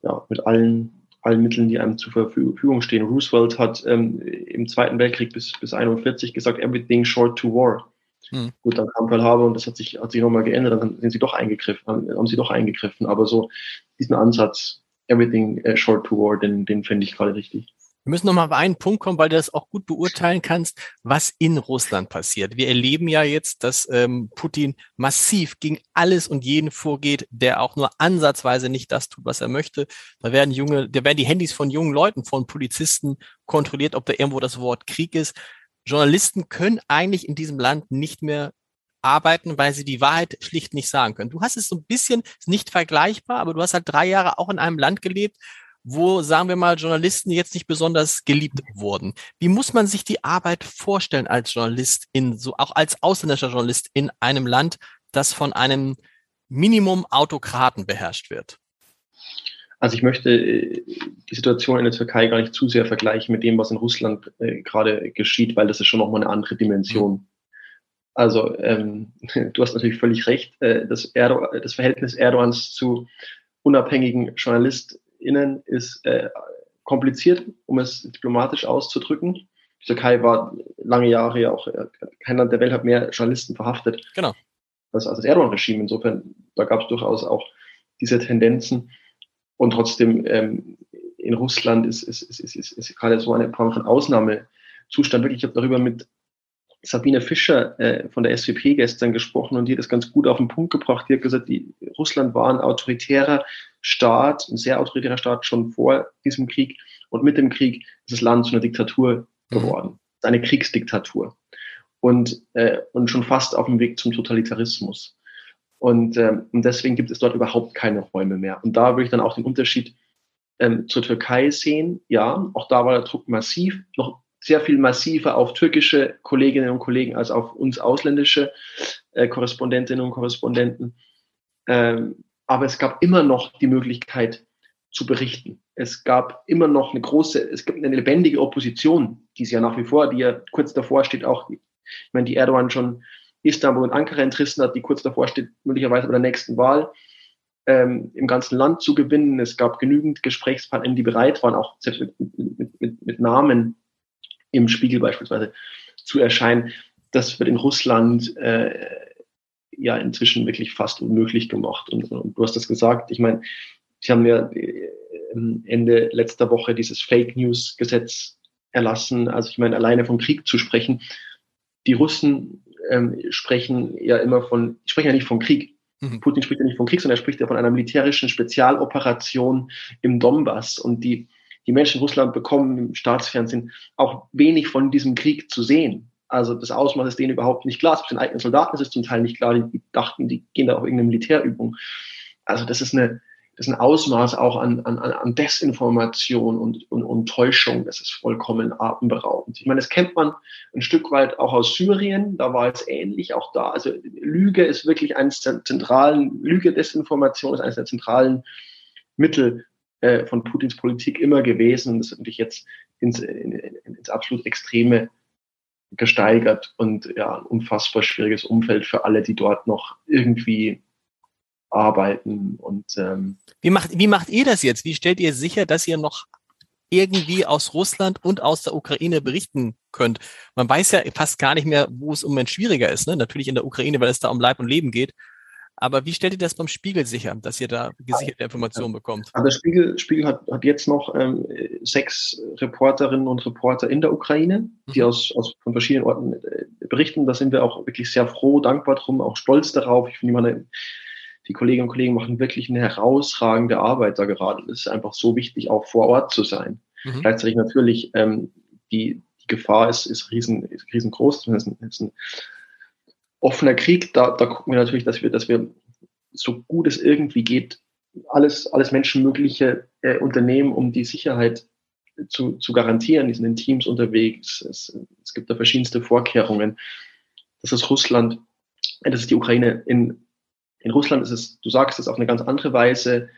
[SPEAKER 3] ja, mit allen, allen Mitteln, die einem zur Verfügung stehen. Roosevelt hat ähm, im Zweiten Weltkrieg bis, bis 41 gesagt, everything short to war. Hm. Gut, dann kam Pearl Harbor und das hat sich, hat sich nochmal geändert, dann sind sie doch eingegriffen, haben, haben sie doch eingegriffen. Aber so diesen Ansatz, everything uh, short to war, den, den finde ich gerade richtig.
[SPEAKER 2] Wir müssen nochmal auf einen Punkt kommen, weil du das auch gut beurteilen kannst, was in Russland passiert. Wir erleben ja jetzt, dass ähm, Putin massiv gegen alles und jeden vorgeht, der auch nur ansatzweise nicht das tut, was er möchte. Da werden junge, da werden die Handys von jungen Leuten, von Polizisten kontrolliert, ob da irgendwo das Wort Krieg ist. Journalisten können eigentlich in diesem Land nicht mehr arbeiten, weil sie die Wahrheit schlicht nicht sagen können. Du hast es so ein bisschen, ist nicht vergleichbar, aber du hast halt drei Jahre auch in einem Land gelebt, wo, sagen wir mal, Journalisten jetzt nicht besonders geliebt wurden. Wie muss man sich die Arbeit vorstellen als Journalist in so, auch als ausländischer Journalist in einem Land, das von einem Minimum Autokraten beherrscht wird?
[SPEAKER 3] Also ich möchte äh, die Situation in der Türkei gar nicht zu sehr vergleichen mit dem, was in Russland äh, gerade geschieht, weil das ist schon nochmal eine andere Dimension. Also ähm, du hast natürlich völlig recht. Äh, das, das Verhältnis Erdogans zu unabhängigen JournalistInnen ist äh, kompliziert, um es diplomatisch auszudrücken. Die Türkei war lange Jahre ja auch, äh, kein Land der Welt hat mehr Journalisten verhaftet.
[SPEAKER 2] Genau.
[SPEAKER 3] Das als das Erdogan-Regime. Insofern, da gab es durchaus auch diese Tendenzen. Und trotzdem, ähm, in Russland ist, ist, ist, ist, ist, ist gerade so eine Form von Ausnahmezustand. Wirklich, ich habe darüber mit Sabine Fischer äh, von der SVP gestern gesprochen und die hat das ganz gut auf den Punkt gebracht. Die hat gesagt, die, Russland war ein autoritärer Staat, ein sehr autoritärer Staat schon vor diesem Krieg und mit dem Krieg ist das Land zu einer Diktatur mhm. geworden, eine Kriegsdiktatur und, äh, und schon fast auf dem Weg zum Totalitarismus. Und, ähm, und deswegen gibt es dort überhaupt keine Räume mehr. Und da würde ich dann auch den Unterschied ähm, zur Türkei sehen. Ja, auch da war der Druck massiv, noch sehr viel massiver auf türkische Kolleginnen und Kollegen als auf uns ausländische äh, Korrespondentinnen und Korrespondenten. Ähm, aber es gab immer noch die Möglichkeit zu berichten. Es gab immer noch eine große, es gibt eine lebendige Opposition, die es ja nach wie vor, die ja kurz davor steht, auch, meine, die Erdogan schon Istanbul und Ankara entrissen hat, die kurz davor steht, möglicherweise bei der nächsten Wahl ähm, im ganzen Land zu gewinnen. Es gab genügend Gesprächspartner, die bereit waren, auch selbst mit, mit, mit, mit Namen im Spiegel beispielsweise zu erscheinen. Das wird in Russland äh, ja inzwischen wirklich fast unmöglich gemacht. Und, und du hast das gesagt. Ich meine, sie haben ja äh, Ende letzter Woche dieses Fake News Gesetz erlassen. Also ich meine, alleine vom Krieg zu sprechen. Die Russen ähm, sprechen ja immer von, sprechen ja nicht von Krieg. Mhm. Putin spricht ja nicht von Krieg, sondern er spricht ja von einer militärischen Spezialoperation im Donbass. Und die die Menschen in Russland bekommen im Staatsfernsehen auch wenig von diesem Krieg zu sehen. Also das Ausmaß ist denen überhaupt nicht klar. Es den eigenen Soldaten ist es zum Teil nicht klar. Die, dachten, die gehen da auf irgendeine Militärübung. Also das ist eine, das ist ein Ausmaß auch an, an, an Desinformation und, und, und Täuschung. Das ist vollkommen atemberaubend. Ich meine, das kennt man ein Stück weit auch aus Syrien. Da war es ähnlich auch da. Also Lüge ist wirklich eines der zentralen, Lüge, Desinformation ist eines der zentralen Mittel äh, von Putins Politik immer gewesen. Das ist natürlich jetzt ins, in, ins absolut Extreme gesteigert und ja, ein unfassbar schwieriges Umfeld für alle, die dort noch irgendwie arbeiten. Und ähm,
[SPEAKER 2] wie macht wie macht ihr das jetzt? Wie stellt ihr sicher, dass ihr noch irgendwie aus Russland und aus der Ukraine berichten könnt? Man weiß ja fast gar nicht mehr, wo es im Moment schwieriger ist. Ne? Natürlich in der Ukraine, weil es da um Leib und Leben geht. Aber wie stellt ihr das beim Spiegel sicher, dass ihr da gesicherte Informationen bekommt?
[SPEAKER 3] Also der Spiegel, Spiegel hat, hat jetzt noch ähm, sechs Reporterinnen und Reporter in der Ukraine, die mhm. aus, aus von verschiedenen Orten äh, berichten. Da sind wir auch wirklich sehr froh, dankbar drum, auch stolz darauf. Ich finde, meine, die Kolleginnen und Kollegen machen wirklich eine herausragende Arbeit da gerade. Es ist einfach so wichtig, auch vor Ort zu sein. Mhm. Gleichzeitig natürlich ähm, die, die Gefahr ist, ist, riesen, ist riesengroß. Das ist ein, ist ein offener Krieg, da, da gucken wir natürlich, dass wir, dass wir so gut es irgendwie geht, alles, alles menschenmögliche äh, unternehmen, um die Sicherheit zu, zu garantieren. Die sind in Teams unterwegs. Es, es gibt da verschiedenste Vorkehrungen. Das ist Russland, äh, das ist die Ukraine. In, in Russland ist es, du sagst es auf eine ganz andere Weise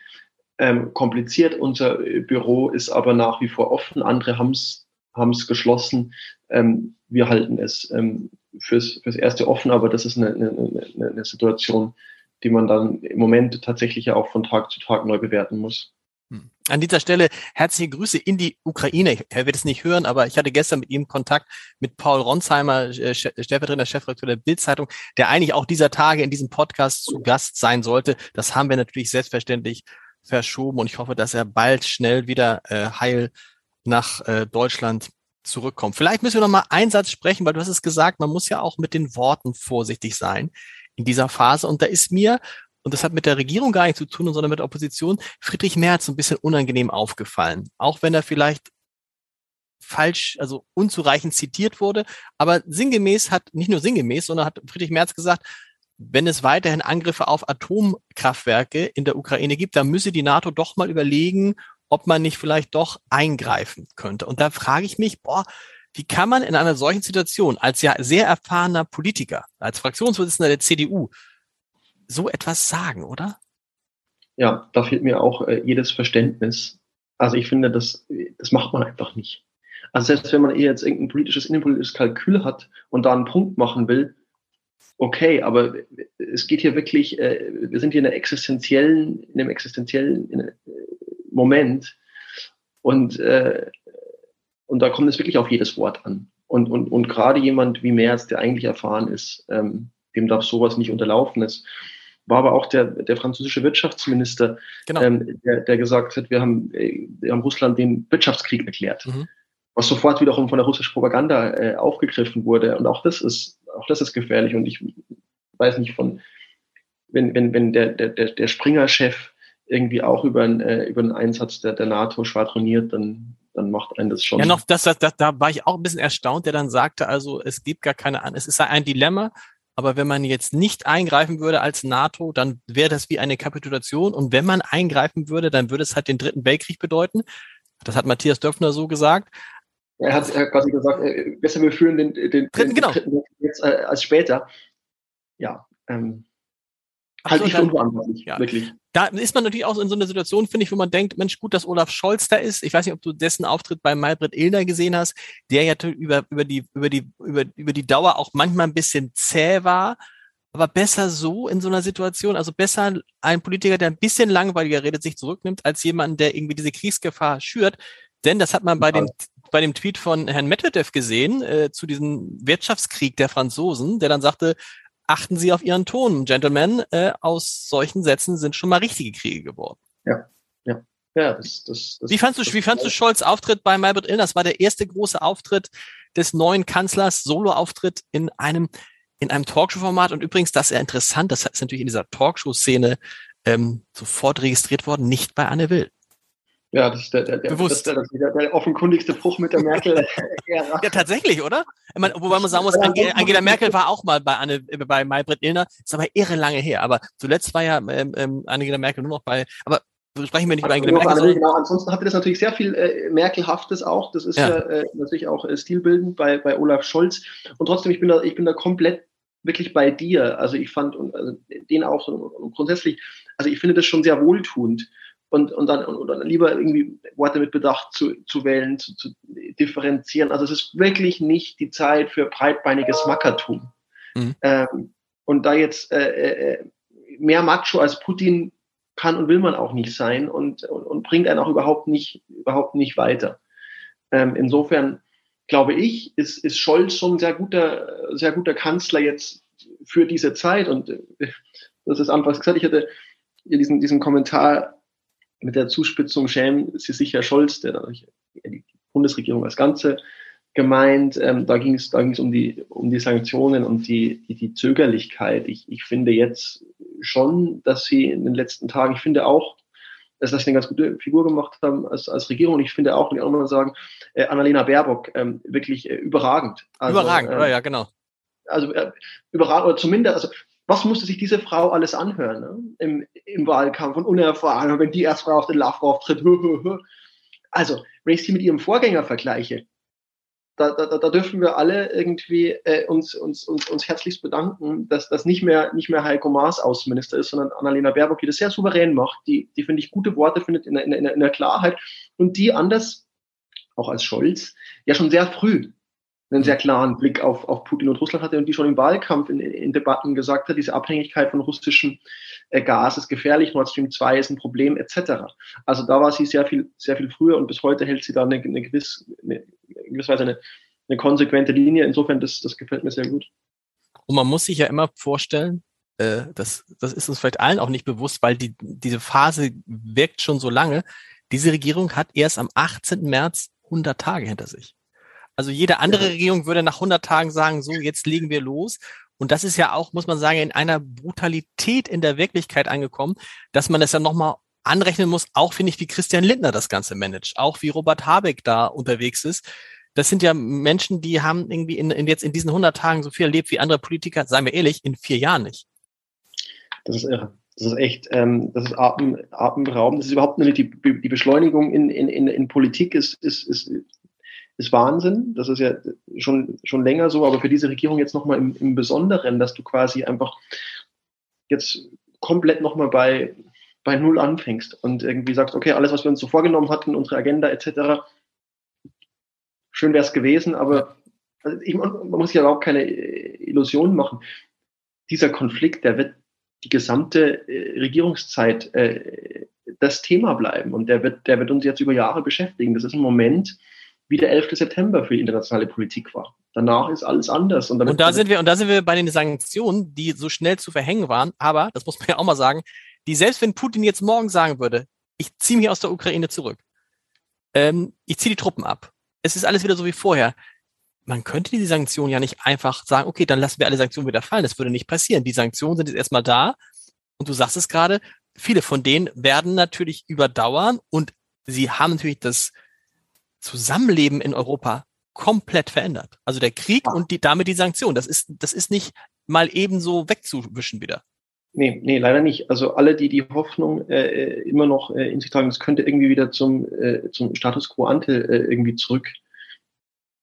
[SPEAKER 3] ähm, kompliziert. Unser Büro ist aber nach wie vor offen. Andere haben es geschlossen. Ähm, wir halten es ähm, fürs, fürs Erste offen, aber das ist eine, eine, eine, Situation, die man dann im Moment tatsächlich ja auch von Tag zu Tag neu bewerten muss.
[SPEAKER 2] Hm. An dieser Stelle herzliche Grüße in die Ukraine. Er wird es nicht hören, aber ich hatte gestern mit ihm Kontakt mit Paul Ronsheimer, äh, stellvertretender Chefredakteur der Bildzeitung, der eigentlich auch dieser Tage in diesem Podcast zu Gast sein sollte. Das haben wir natürlich selbstverständlich verschoben und ich hoffe, dass er bald schnell wieder äh, heil nach äh, Deutschland zurückkommen. Vielleicht müssen wir noch mal einen Satz sprechen, weil du hast es gesagt, man muss ja auch mit den Worten vorsichtig sein in dieser Phase. Und da ist mir, und das hat mit der Regierung gar nichts zu tun, sondern mit der Opposition, Friedrich Merz ein bisschen unangenehm aufgefallen. Auch wenn er vielleicht falsch, also unzureichend zitiert wurde. Aber sinngemäß hat, nicht nur sinngemäß, sondern hat Friedrich Merz gesagt, wenn es weiterhin Angriffe auf Atomkraftwerke in der Ukraine gibt, dann müsse die NATO doch mal überlegen, ob man nicht vielleicht doch eingreifen könnte. Und da frage ich mich, boah, wie kann man in einer solchen Situation als ja sehr erfahrener Politiker, als Fraktionsvorsitzender der CDU, so etwas sagen, oder?
[SPEAKER 3] Ja, da fehlt mir auch äh, jedes Verständnis. Also ich finde, das, das macht man einfach nicht. Also selbst wenn man eher jetzt irgendein politisches, innenpolitisches Kalkül hat und da einen Punkt machen will, okay, aber es geht hier wirklich, äh, wir sind hier in, einer existenziellen, in einem existenziellen in einem Moment und, äh, und da kommt es wirklich auf jedes Wort an. Und, und, und gerade jemand wie Merz, der eigentlich erfahren ist, ähm, dem darf sowas nicht unterlaufen ist. War aber auch der, der französische Wirtschaftsminister, genau. ähm, der, der gesagt hat, wir haben, äh, wir haben Russland den Wirtschaftskrieg erklärt. Mhm. Was sofort wiederum von der russischen Propaganda äh, aufgegriffen wurde. Und auch das ist, auch das ist gefährlich. Und ich weiß nicht von, wenn, wenn, wenn der, der, der Springer-Chef irgendwie auch über, ein, äh, über einen Einsatz der, der NATO schwadroniert, dann dann macht einen das schon.
[SPEAKER 2] Ja, noch, das, das, das, da war ich auch ein bisschen erstaunt, der dann sagte, also es gibt gar keine, es ist ein Dilemma, aber wenn man jetzt nicht eingreifen würde als NATO, dann wäre das wie eine Kapitulation. Und wenn man eingreifen würde, dann würde es halt den dritten Weltkrieg bedeuten. Das hat Matthias Döpfner so gesagt.
[SPEAKER 3] Er hat, er hat quasi gesagt, äh, besser wir führen den, den, dritten, den genau. dritten Weltkrieg jetzt äh, als später. Ja, ähm, Halte ich für unverantwortlich, ja. wirklich.
[SPEAKER 2] Da ist man natürlich auch in so einer Situation, finde ich, wo man denkt, Mensch, gut, dass Olaf Scholz da ist. Ich weiß nicht, ob du dessen Auftritt bei Maybrit Illner gesehen hast, der ja über, über die, über die, über, über die Dauer auch manchmal ein bisschen zäh war. Aber besser so in so einer Situation, also besser ein Politiker, der ein bisschen langweiliger redet, sich zurücknimmt, als jemand, der irgendwie diese Kriegsgefahr schürt. Denn das hat man bei dem, bei dem Tweet von Herrn Medvedev gesehen, äh, zu diesem Wirtschaftskrieg der Franzosen, der dann sagte, achten Sie auf Ihren Ton, Gentlemen. Äh, aus solchen Sätzen sind schon mal richtige Kriege geworden.
[SPEAKER 3] Ja, ja. Ja, das, das,
[SPEAKER 2] das, wie fandst du, wie fandst du Scholz Auftritt bei Maybrit Illner? Das war der erste große Auftritt des neuen Kanzlers, Solo-Auftritt in einem, in einem Talkshow-Format. Und übrigens, das ist ja interessant, das ist natürlich in dieser Talkshow-Szene ähm, sofort registriert worden, nicht bei Anne Will.
[SPEAKER 3] Ja, das ist der, der, Bewusst. Der, der, der offenkundigste Bruch mit der Merkel.
[SPEAKER 2] ja, tatsächlich, oder? Meine, wobei man sagen muss, Angela, Angela Merkel war auch mal bei, Anne, bei Maybrit Illner, ist aber irre lange her. Aber zuletzt war ja ähm, ähm Angela Merkel nur noch bei, aber sprechen wir nicht über Angela Merkel.
[SPEAKER 3] Anneli, genau. Ansonsten hatte das natürlich sehr viel äh, Merkelhaftes auch. Das ist ja, äh, natürlich auch äh, stilbildend bei, bei Olaf Scholz. Und trotzdem, ich bin da, ich bin da komplett wirklich bei dir. Also ich fand und, also den auch so, grundsätzlich, also ich finde das schon sehr wohltuend und, und, dann, und, dann lieber irgendwie Worte mit Bedacht zu, zu wählen, zu, zu differenzieren. Also es ist wirklich nicht die Zeit für breitbeiniges Mackertum. Mhm. Ähm, und da jetzt äh, äh, mehr Macho als Putin kann und will man auch nicht sein und, und, und bringt einen auch überhaupt nicht, überhaupt nicht weiter. Ähm, insofern glaube ich, ist, ist Scholz schon ein sehr guter, sehr guter Kanzler jetzt für diese Zeit. Und äh, das ist anfangs gesagt, ich hatte diesen, diesen Kommentar mit der Zuspitzung schämen Sie sich Herr Scholz, der dadurch die Bundesregierung als Ganze gemeint. Ähm, da ging es da ging's um die um die Sanktionen und die die, die Zögerlichkeit. Ich, ich finde jetzt schon, dass sie in den letzten Tagen, ich finde auch, dass sie eine ganz gute Figur gemacht haben als, als Regierung. Ich finde auch, will ich auch mal sagen, äh, Annalena Baerbock ähm, wirklich äh, überragend.
[SPEAKER 2] Also, überragend, äh, ja, genau.
[SPEAKER 3] Also äh, überragend, oder zumindest, also was musste sich diese Frau alles anhören ne? Im, im Wahlkampf und unerfahren, wenn die erst Frau auf den Lavrov tritt. also, wenn ich sie mit ihrem Vorgänger vergleiche, da, da, da dürfen wir alle irgendwie äh, uns, uns, uns, uns herzlichst bedanken, dass das nicht mehr, nicht mehr Heiko Maas Außenminister ist, sondern Annalena Baerbock, die das sehr souverän macht, die, die finde ich gute Worte findet in der, in, der, in der Klarheit und die anders, auch als Scholz, ja schon sehr früh einen sehr klaren Blick auf, auf Putin und Russland hatte und die schon im Wahlkampf in, in Debatten gesagt hat, diese Abhängigkeit von russischem äh, Gas ist gefährlich, Nord Stream 2 ist ein Problem, etc. Also da war sie sehr viel, sehr viel früher und bis heute hält sie da eine, eine, gewiss, eine, in gewisser Weise eine, eine konsequente Linie. Insofern, das, das gefällt mir sehr gut.
[SPEAKER 2] Und man muss sich ja immer vorstellen, äh, das, das ist uns vielleicht allen auch nicht bewusst, weil die, diese Phase wirkt schon so lange. Diese Regierung hat erst am 18. März 100 Tage hinter sich. Also jede andere Regierung würde nach 100 Tagen sagen, so, jetzt legen wir los. Und das ist ja auch, muss man sagen, in einer Brutalität in der Wirklichkeit angekommen, dass man das ja nochmal anrechnen muss, auch finde ich, wie Christian Lindner das Ganze managt, auch wie Robert Habeck da unterwegs ist. Das sind ja Menschen, die haben irgendwie in, in jetzt in diesen 100 Tagen so viel erlebt wie andere Politiker, seien wir ehrlich, in vier Jahren nicht.
[SPEAKER 3] Das ist irre. Das ist echt, ähm, das ist atem, atemberaubend. Das ist überhaupt nicht die, die Beschleunigung in, in, in, in Politik ist, ist, ist ist Wahnsinn. Das ist ja schon, schon länger so, aber für diese Regierung jetzt nochmal im, im Besonderen, dass du quasi einfach jetzt komplett nochmal bei, bei Null anfängst und irgendwie sagst, okay, alles, was wir uns so vorgenommen hatten, unsere Agenda etc., schön wäre es gewesen, aber also ich, man muss sich ja überhaupt keine Illusionen machen. dieser Konflikt, der wird die gesamte äh, Regierungszeit äh, das Thema bleiben und der wird, der wird uns jetzt über Jahre beschäftigen. Das ist ein Moment, wie der 11. September für die internationale Politik war. Danach ist alles anders.
[SPEAKER 2] Und, und da sind wir, und da sind wir bei den Sanktionen, die so schnell zu verhängen waren. Aber, das muss man ja auch mal sagen, die selbst wenn Putin jetzt morgen sagen würde, ich ziehe mich aus der Ukraine zurück, ähm, ich ziehe die Truppen ab. Es ist alles wieder so wie vorher. Man könnte die Sanktionen ja nicht einfach sagen, okay, dann lassen wir alle Sanktionen wieder fallen. Das würde nicht passieren. Die Sanktionen sind jetzt erstmal da. Und du sagst es gerade, viele von denen werden natürlich überdauern und sie haben natürlich das Zusammenleben in Europa komplett verändert. Also der Krieg und die, damit die Sanktionen. Das ist, das ist nicht mal ebenso wegzuwischen wieder.
[SPEAKER 3] Nee, nee, leider nicht. Also alle, die die Hoffnung äh, äh, immer noch äh, in sich tragen, es könnte irgendwie wieder zum, äh, zum Status quo ante äh, irgendwie zurück,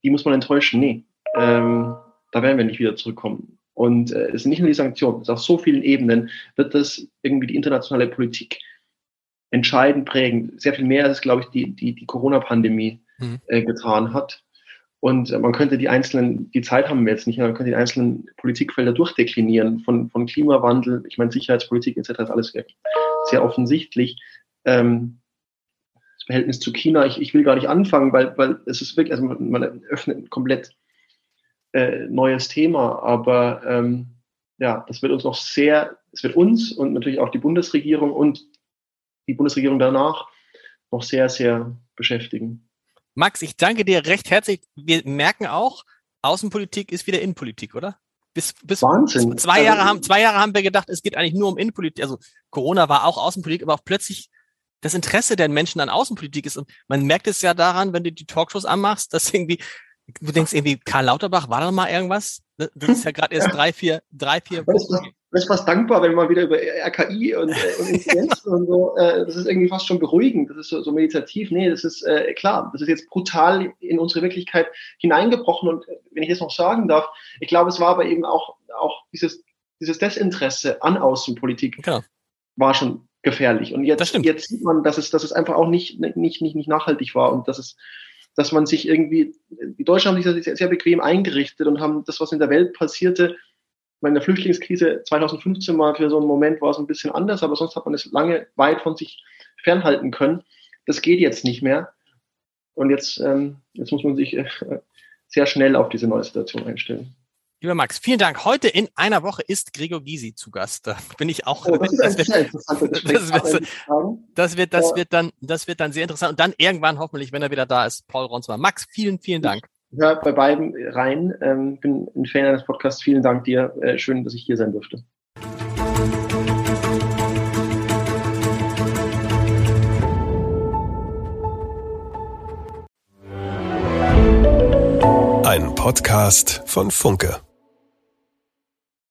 [SPEAKER 3] die muss man enttäuschen. Nee, ähm, da werden wir nicht wieder zurückkommen. Und äh, es sind nicht nur die Sanktionen, es ist auf so vielen Ebenen wird das irgendwie die internationale Politik entscheidend prägen. Sehr viel mehr als, glaube ich, die, die, die Corona-Pandemie mhm. äh, getan hat. Und man könnte die einzelnen, die Zeit haben wir jetzt nicht, man könnte die einzelnen Politikfelder durchdeklinieren, von, von Klimawandel, ich meine Sicherheitspolitik etc. ist alles sehr offensichtlich. Ähm, das Verhältnis zu China, ich, ich will gar nicht anfangen, weil, weil es ist wirklich, also man, man öffnet ein komplett äh, neues Thema, aber ähm, ja, das wird uns noch sehr, es wird uns und natürlich auch die Bundesregierung und die Bundesregierung danach noch sehr, sehr beschäftigen.
[SPEAKER 2] Max, ich danke dir recht herzlich. Wir merken auch, Außenpolitik ist wieder Innenpolitik, oder? Bis, bis Wahnsinn. Zwei Jahre, also, haben, zwei Jahre haben wir gedacht, es geht eigentlich nur um Innenpolitik. Also Corona war auch Außenpolitik, aber auch plötzlich das Interesse der Menschen an Außenpolitik ist. Und man merkt es ja daran, wenn du die Talkshows anmachst, dass irgendwie, du denkst irgendwie, Karl Lauterbach, war da mal irgendwas? Das ist ja gerade erst drei, vier, drei, vier
[SPEAKER 3] Wochen bin ich fast dankbar, wenn man wieder über RKI und, äh, und Inzidenzen und so, äh, das ist irgendwie fast schon beruhigend, das ist so, so meditativ. Nee, das ist äh, klar, das ist jetzt brutal in unsere Wirklichkeit hineingebrochen und äh, wenn ich das noch sagen darf, ich glaube, es war aber eben auch, auch dieses, dieses Desinteresse an Außenpolitik ja. war schon gefährlich. Und jetzt, jetzt sieht man, dass es, dass es einfach auch nicht, nicht, nicht, nicht nachhaltig war und dass es, dass man sich irgendwie, die Deutschen haben sich sehr, sehr bequem eingerichtet und haben das, was in der Welt passierte, meine, Flüchtlingskrise 2015 mal für so einen Moment war es ein bisschen anders, aber sonst hat man es lange weit von sich fernhalten können. Das geht jetzt nicht mehr. Und jetzt, ähm, jetzt muss man sich äh, sehr schnell auf diese neue Situation einstellen.
[SPEAKER 2] Lieber Max, vielen Dank. Heute in einer Woche ist Gregor Gysi zu Gast. Da bin ich auch. Oh, das, das, wird, das, wird, das, wird, dann, das wird dann sehr interessant. Und dann irgendwann hoffentlich, wenn er wieder da ist, Paul Ronsmann. Max, vielen, vielen Dank
[SPEAKER 3] höre bei beiden rein. Ähm, bin ein Fan eines Podcasts. Vielen Dank dir. Äh, schön, dass ich hier sein durfte.
[SPEAKER 1] Ein Podcast von Funke.